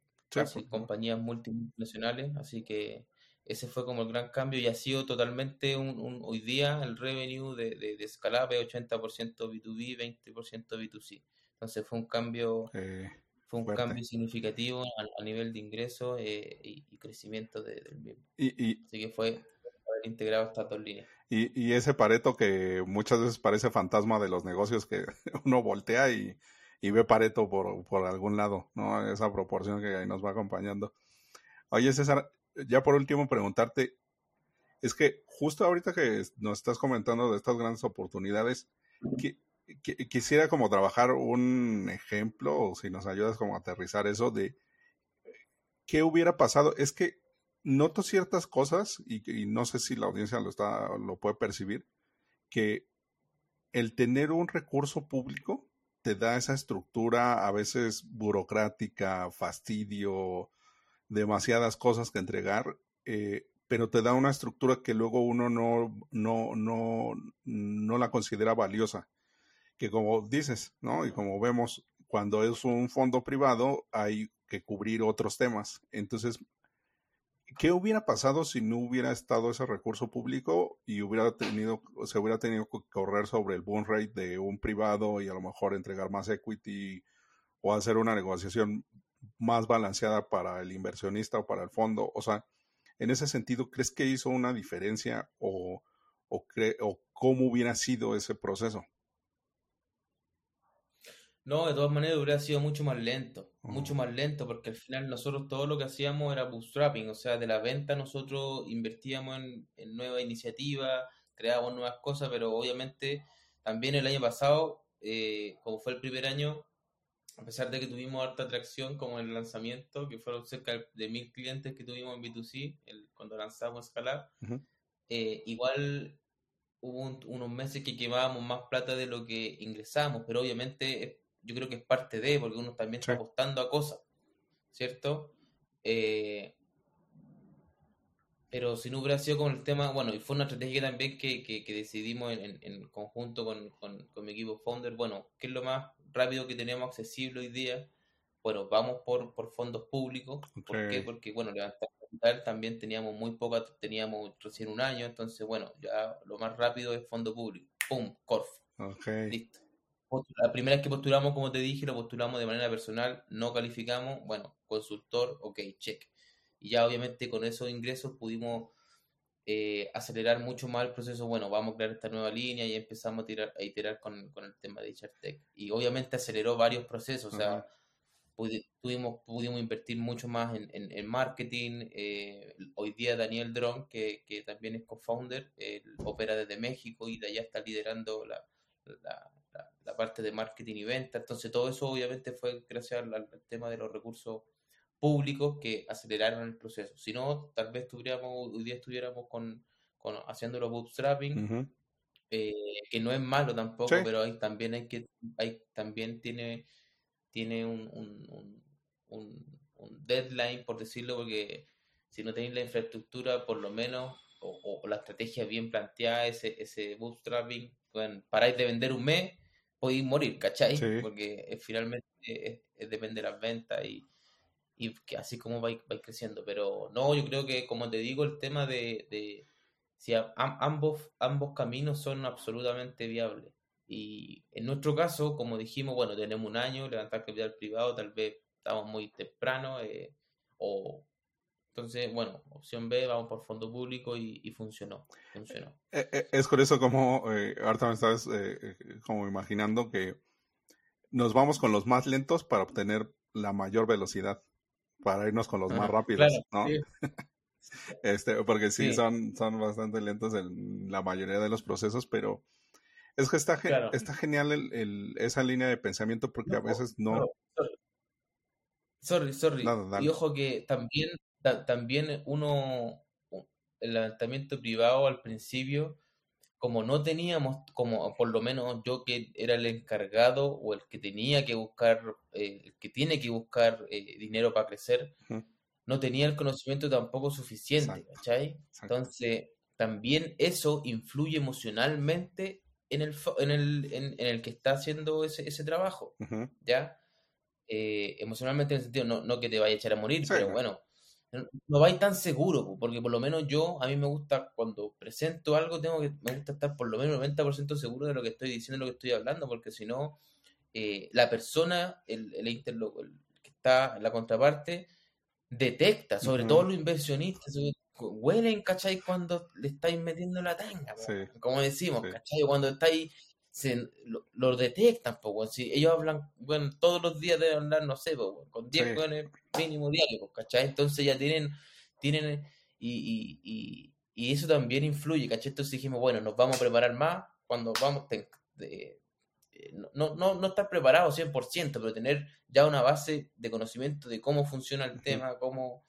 compañías multinacionales, así que ese fue como el gran cambio y ha sido totalmente un, hoy día el revenue de, de, de Scalab 80% B2B, 20% B2C. Entonces fue un cambio eh, fue un cambio significativo a, nivel de ingreso eh, y, crecimiento del mismo. Y, Así que fue haber integrado estas dos líneas. Y, ese Pareto que muchas veces parece fantasma de los negocios que uno voltea y, ve Pareto por, por, algún lado, ¿no? Esa proporción que ahí nos va acompañando. Oye, César, ya por último preguntarte, es que justo ahorita que nos estás comentando de estas grandes oportunidades, ¿qué, quisiera como trabajar un ejemplo, o si nos ayudas como a aterrizar eso de qué hubiera pasado. Es que noto ciertas cosas, y, no sé si la audiencia lo, está, lo puede percibir, que el tener un recurso público te da esa estructura a veces burocrática, fastidio, demasiadas cosas que entregar, eh, pero te da una estructura que luego uno no, no, no, no la considera valiosa que como dices, ¿no? Y como vemos, cuando es un fondo privado hay que cubrir otros temas. Entonces, ¿qué hubiera pasado si no hubiera estado ese recurso público y hubiera tenido, se hubiera tenido que correr sobre el boom rate de un privado y a lo mejor entregar más equity o hacer una negociación más balanceada para el inversionista o para el fondo? O sea, en ese sentido, ¿crees que hizo una diferencia o, o, o cómo hubiera sido ese proceso? No, de todas maneras hubiera sido mucho más lento, mucho más lento, porque al final nosotros todo lo que hacíamos era bootstrapping, o sea, de la venta nosotros invertíamos en, en nuevas iniciativas, creábamos nuevas cosas, pero obviamente también el año pasado, eh, como fue el primer año, a pesar de que tuvimos harta atracción como en el lanzamiento, que fueron cerca de mil clientes que tuvimos en B2C el, cuando lanzamos Scalab, eh, igual hubo unos meses que quemábamos más plata de lo que ingresamos, pero obviamente yo creo que es parte de, porque uno también está apostando a cosas, ¿cierto? Eh, pero si no hubiera sido con el tema, bueno, y fue una estrategia también que, que, decidimos en, en, conjunto con, con, mi equipo Founder, bueno, ¿qué es lo más rápido que tenemos accesible hoy día? Bueno, vamos por, por fondos públicos. ¿Por qué? Porque, bueno, levantar capital también teníamos muy poca, teníamos recién un año, entonces, bueno, ya lo más rápido es fondo público. ¡Pum! Corf. Listo la primera vez que postulamos, como te dije, lo postulamos de manera personal, no calificamos, bueno, consultor, ok, check. Y ya obviamente con esos ingresos pudimos eh, acelerar mucho más el proceso, bueno, vamos a crear esta nueva línea y empezamos a, tirar, a iterar con, el tema de Tech. Y obviamente aceleró varios procesos, o sea, pudimos, pudimos invertir mucho más en, marketing. Eh, hoy día Daniel Dron, que, también es co-founder, opera desde México y de allá está liderando la la, parte de marketing y venta. Entonces, todo eso obviamente fue gracias al, tema de los recursos públicos que aceleraron el proceso. Si no, tal vez estuviéramos, hoy día estuviéramos con, con haciéndolo bootstrapping, eh, que no es malo tampoco, pero hay, también hay que, hay, también tiene, tiene un, un, un, un, deadline, por decirlo, porque si no tenéis la infraestructura, por lo menos, o, la estrategia bien planteada, ese, ese bootstrapping, bueno, paráis de vender un mes, podéis morir, ¿cachai? Porque finalmente depende de las ventas y, y que así como vais, creciendo. Pero no, yo creo que, como te digo, el tema de, si ambos, ambos caminos son absolutamente viables. Y en nuestro caso, como dijimos, bueno, tenemos un año, levantar capital privado, tal vez estamos muy temprano, eh, o entonces, bueno, opción B, vamos por fondo público y, funcionó, funcionó. Eh, eh, es por eso como, ahorita me estás como imaginando que nos vamos con los más lentos para obtener la mayor velocidad, para irnos con los más rápidos, ¿no? este, porque sí, Son, son bastante lentos en la mayoría de los procesos, pero es que está, está genial el, esa línea de pensamiento porque a veces no. sorry, sorry. Y ojo que también, también uno, el levantamiento privado al principio, como no teníamos, como por lo menos yo que era el encargado o el que tenía que buscar, eh, el que tiene que buscar eh, dinero para crecer, no tenía el conocimiento tampoco suficiente, ¿cachai? Entonces, también eso influye emocionalmente en el, en el, en, el que está haciendo ese, ese trabajo, ¿ya? Eh, emocionalmente en el sentido, no, no que te vaya a echar a morir, pero bueno, no vais tan seguro, porque por lo menos yo, a mí me gusta, cuando presento algo, tengo que, me gusta estar por lo menos 90% seguro de lo que estoy diciendo, de lo que estoy hablando, porque si no, eh, la persona, el, el, el, que está en la contraparte, detecta, sobre todo los inversionistas, huelen, ¿cachai? Cuando le estáis metiendo la tanga, como decimos, ¿cachai? Cuando estáis, se, lo, detectan, pues, si ellos hablan, bueno, todos los días deben hablar, no sé, con 10 sí. mínimo diario, ¿cachai? Entonces ya tienen, tienen, y, y, y, eso también influye, ¿cachai? Entonces dijimos, bueno, nos vamos a preparar más cuando vamos, de, no, no, no estar preparado 100%, pero tener ya una base de conocimiento de cómo funciona el tema, cómo,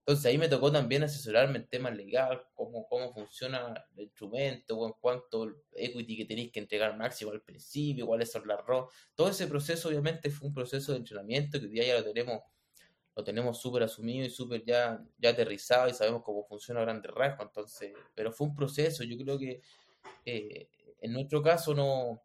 entonces ahí me tocó también asesorarme en temas legales, cómo, cómo funciona el instrumento, o en cuánto equity que tenéis que entregar máximo al principio, cuáles son las ROS. Todo ese proceso obviamente fue un proceso de entrenamiento que hoy día ya lo tenemos lo tenemos súper asumido y súper ya, ya aterrizado y sabemos cómo funciona a grandes rasgos. Entonces, pero fue un proceso. Yo creo que eh, en nuestro caso no,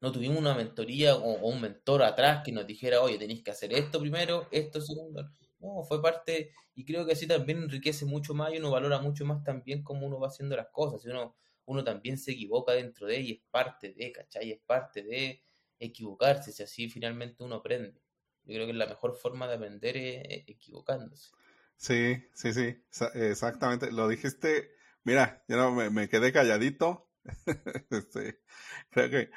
no tuvimos una mentoría o, o, un mentor atrás que nos dijera, oye, tenéis que hacer esto primero, esto segundo. No, fue parte, y creo que así también enriquece mucho más y uno valora mucho más también cómo uno va haciendo las cosas. Uno, uno también se equivoca dentro de y es parte de, ¿cachai? Es parte de equivocarse, si así finalmente uno aprende. Yo creo que la mejor forma de aprender es equivocándose. Sí, sí, sí, exactamente. Lo dijiste, mira, yo no, me, me quedé calladito. este, creo que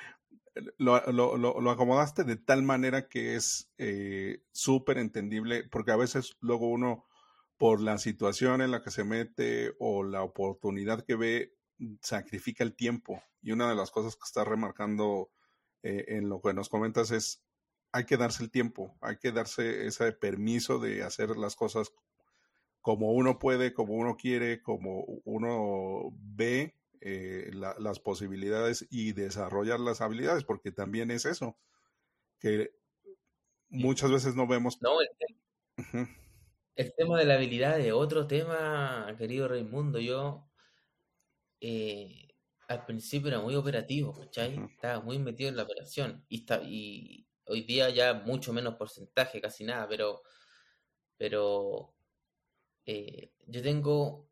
lo, lo, lo, acomodaste de tal manera que es eh, súper entendible, porque a veces luego uno, por la situación en la que se mete o la oportunidad que ve, sacrifica el tiempo. Y una de las cosas que está remarcando eh, en lo que nos comentas es, hay que darse el tiempo, hay que darse ese permiso de hacer las cosas como uno puede, como uno quiere, como uno ve eh, las posibilidades y desarrollar las habilidades, porque también es eso, que muchas veces no vemos. No, el, tema de la habilidad es otro tema, querido Raimundo. Yo eh, al principio era muy operativo, Estaba muy metido en la operación y, está, y hoy día ya mucho menos porcentaje, casi nada, pero, pero eh, yo tengo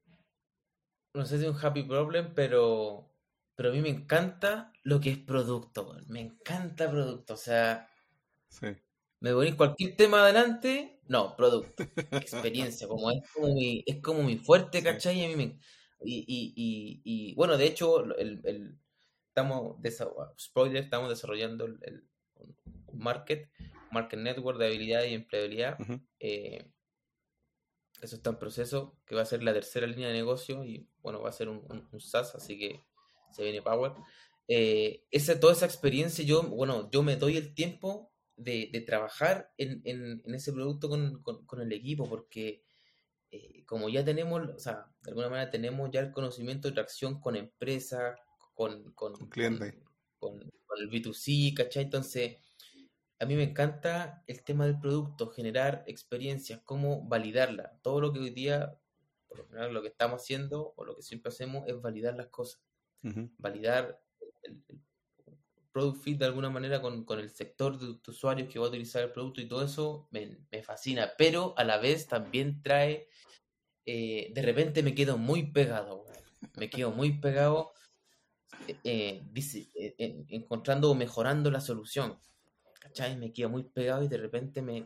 no sé si es un happy problem, pero, pero a mí me encanta lo que es producto, me encanta producto, o sea, sí. me voy cualquier tema adelante, no, producto, experiencia, como es como mi, es como mi fuerte, ¿cachai? A mí y, y, y, y, bueno, de hecho, el, el estamos, spoiler, estamos desarrollando el, un market, market network de habilidad y empleabilidad. eh, eso está en proceso, que va a ser la tercera línea de negocio y bueno, va a ser un, un, SaaS, así que se viene Power. Eh, esa, toda esa experiencia, yo, bueno, yo me doy el tiempo de, de trabajar en, en, en, ese producto con, con, el equipo, porque eh, como ya tenemos, o sea, de alguna manera tenemos ya el conocimiento de tracción con empresa, con, con, con cliente. Con, con, el B2C, ¿cachai? Entonces, a mí me encanta el tema del producto, generar experiencias, cómo validarla. Todo lo que hoy día, por lo general, lo que estamos haciendo o lo que siempre hacemos es validar las cosas. Validar el, product fit de alguna manera con, el sector de, usuarios que va a utilizar el producto y todo eso me, fascina, pero a la vez también trae, eh, de repente me quedo muy pegado. me quedo muy pegado eh, eh, encontrando o mejorando la solución. ¿Cachai? Me quedo muy pegado y de repente me,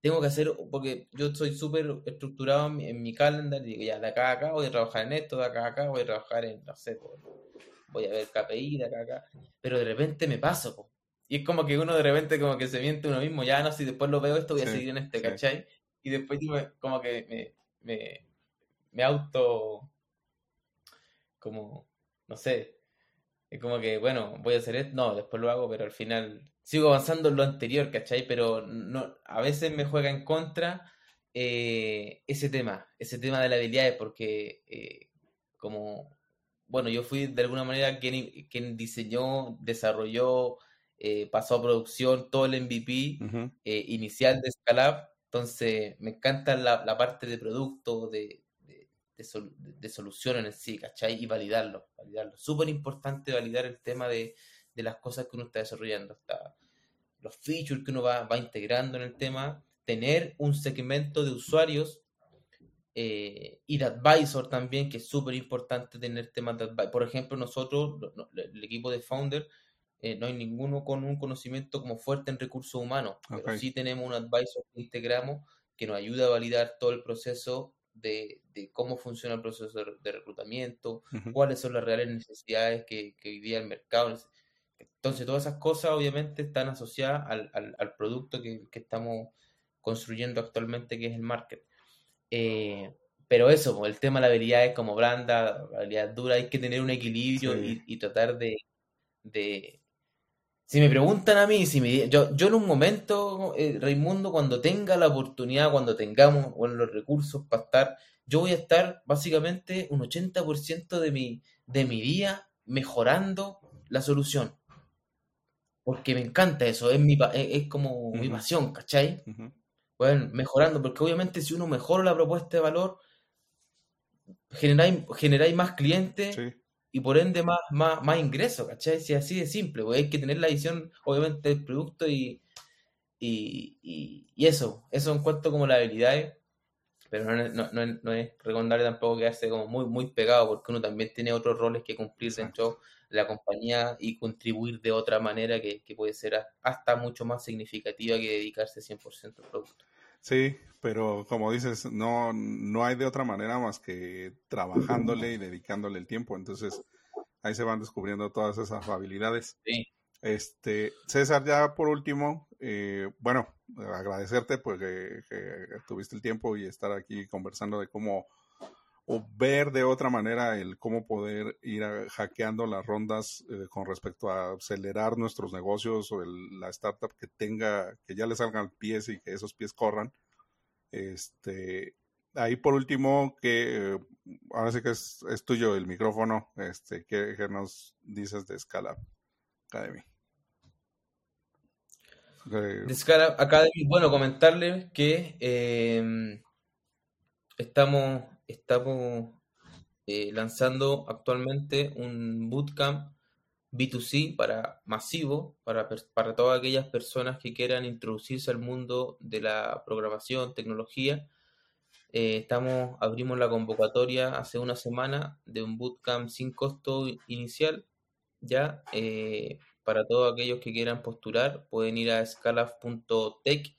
tengo que hacer, porque yo soy súper estructurado en, mi calendario, digo, ya, de acá a acá voy a trabajar en esto, de acá a acá voy a trabajar en, no sé, voy a ver KPI, de acá a acá, pero de repente me paso, y es como que uno de repente como que se miente uno mismo, ya no, si después lo veo esto voy a seguir en este, ¿cachai? Y después como que me, me, auto, como, no sé, es como que, bueno, voy a hacer esto, no, después lo hago, pero al final sigo avanzando en lo anterior, ¿cachai? Pero no, a veces me juega en contra eh, ese tema, ese tema de la habilidades, porque eh, como, bueno, yo fui de alguna manera quien, quien diseñó, desarrolló, eh, pasó a producción todo el MVP inicial de Scalab, entonces me encanta la, parte de producto, de, de, solución en sí, ¿cachai? Y validarlo, validarlo. Súper importante validar el tema de de las cosas que uno está desarrollando, hasta los features que uno va, va integrando en el tema, tener un segmento de usuarios eh, y de advisor también, que es súper importante tener temas de advisor. Por ejemplo, nosotros, el equipo de Founder, eh, no hay ninguno con un conocimiento como fuerte en recursos humanos, pero sí tenemos un advisor que integramos que nos ayuda a validar todo el proceso de, cómo funciona el proceso de, reclutamiento, cuáles son las reales necesidades que, que día el mercado entonces, todas esas cosas obviamente están asociadas al, producto que, estamos construyendo actualmente, que es el market. Eh, pero eso, el tema de la habilidad es como blanda, la habilidad dura, hay que tener un equilibrio y, tratar de, Si me preguntan a mí, si me, yo, yo en un momento, eh, Raimundo, cuando tenga la oportunidad, cuando tengamos los recursos para estar, yo voy a estar básicamente un 80% de mi, de mi día mejorando la solución. Porque me encanta eso, es, mi, es, como mi pasión, ¿cachai? Bueno, mejorando, porque obviamente si uno mejora la propuesta de valor, generáis, generáis más clientes y por ende más, más, más ingresos, ¿cachai? Si así de simple, pues hay que tener la visión, obviamente, del producto y, y, y, eso, eso en cuanto como las habilidades, pero no, no, no, no es recomendable tampoco quedarse como muy, muy pegado, porque uno también tiene otros roles que cumplir dentro la compañía y contribuir de otra manera que, puede ser hasta mucho más significativa que dedicarse 100% al producto. Sí, pero como dices, no, no hay de otra manera más que trabajándole y dedicándole el tiempo. Entonces, ahí se van descubriendo todas esas habilidades. Sí. Este, César, ya por último, eh, bueno, agradecerte porque que tuviste el tiempo y estar aquí conversando de cómo o ver de otra manera el cómo poder ir hackeando las rondas eh, con respecto a acelerar nuestros negocios o la startup que tenga, que ya le salgan pies y que esos pies corran. Este, ahí por último, que ahora sí que es, tuyo el micrófono, este, ¿qué, nos dices de Scala Academy? De Scala Academy, bueno, comentarle que eh, estamos estamos eh, lanzando actualmente un bootcamp B2C para masivo, para, para todas aquellas personas que quieran introducirse al mundo de la programación, tecnología. Eh, estamos, abrimos la convocatoria hace una semana de un bootcamp sin costo inicial, ya, eh, para todos aquellos que quieran postular, pueden ir a scalaf.tech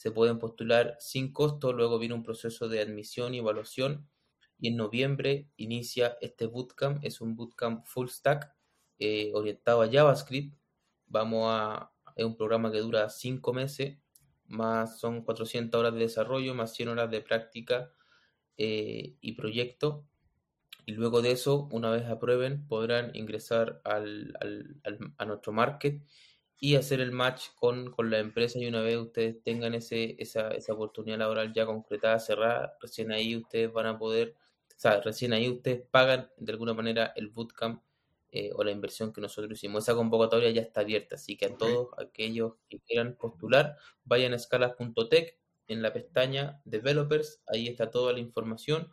se pueden postular sin costo, luego viene un proceso de admisión y evaluación y en noviembre inicia este bootcamp, es un bootcamp full stack eh, orientado a JavaScript, vamos a, es un programa que dura cinco meses, más son 400 horas de desarrollo, más 100 horas de práctica eh, y proyecto. Y luego de eso, una vez aprueben, podrán ingresar al, a nuestro market y hacer el match con, la empresa y una vez ustedes tengan ese, esa, esa oportunidad laboral ya concretada, cerrada, recién ahí ustedes van a poder, o sea, recién ahí ustedes pagan de alguna manera el bootcamp eh, o la inversión que nosotros hicimos. Esa convocatoria ya está abierta, así que a todos aquellos que quieran postular, vayan a escalas.tech en la pestaña Developers, ahí está toda la información.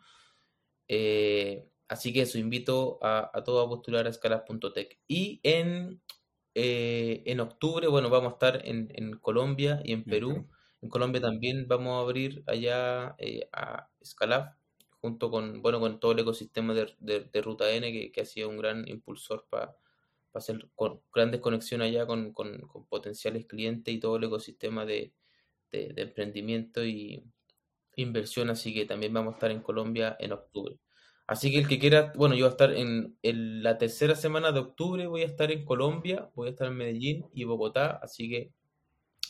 Eh, así que eso, invito a, a todos a postular a escalas.tech. Y en eh, en octubre, bueno, vamos a estar en, Colombia y en Perú. En Colombia también vamos a abrir allá eh, a Scalab, junto con, bueno, con todo el ecosistema de, de, Ruta N, que, que, ha sido un gran impulsor para hacer grandes conexiones allá con, con, potenciales clientes y todo el ecosistema de, de, emprendimiento y inversión, así que también vamos a estar en Colombia en octubre. Así que el que quiera, bueno, yo voy a estar en, la tercera semana de octubre, voy a estar en Colombia, voy a estar en Medellín y Bogotá, así que,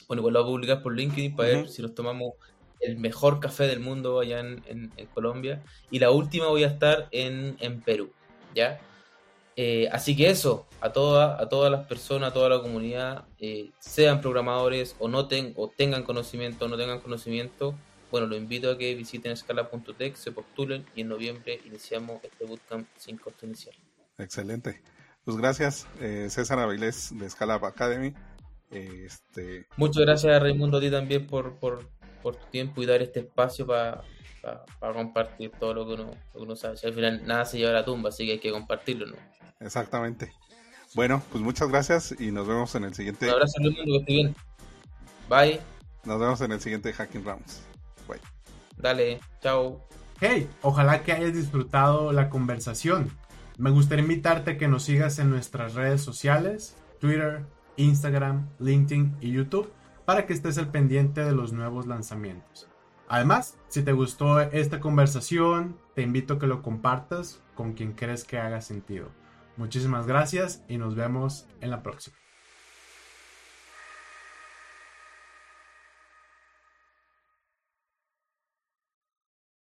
bueno, igual lo voy a publicar por LinkedIn para ver si nos tomamos el mejor café del mundo allá en, Colombia. Y la última voy a estar en, Perú, ¿ya? Eh, así que eso, a, toda, a todas las personas, a toda la comunidad, eh, sean programadores o no o tengan conocimiento o no tengan conocimiento, bueno, los invito a que visiten escala.tech, se postulen y en noviembre iniciamos este bootcamp sin costo inicial. Excelente. Pues gracias, eh, César Avilés de Scala Academy. Este... Muchas gracias, Raimundo, a ti también por, por, por tu tiempo y dar este espacio para compartir todo lo que, uno, lo que uno sabe. al final nada se lleva a la tumba, así que hay que compartirlo. ¿no? Exactamente. Bueno, pues muchas gracias y nos vemos en el siguiente. Un abrazo mundo, que esté bien. Bye. Nos vemos en el siguiente Hacking Rounds. Dale, chao. Hey, ojalá que hayas disfrutado la conversación. Me gustaría invitarte a que nos sigas en nuestras redes sociales, Twitter, Instagram, LinkedIn y YouTube, para que estés al pendiente de los nuevos lanzamientos. Además, si te gustó esta conversación, te invito a que lo compartas con quien crees que haga sentido. Muchísimas gracias y nos vemos en la próxima.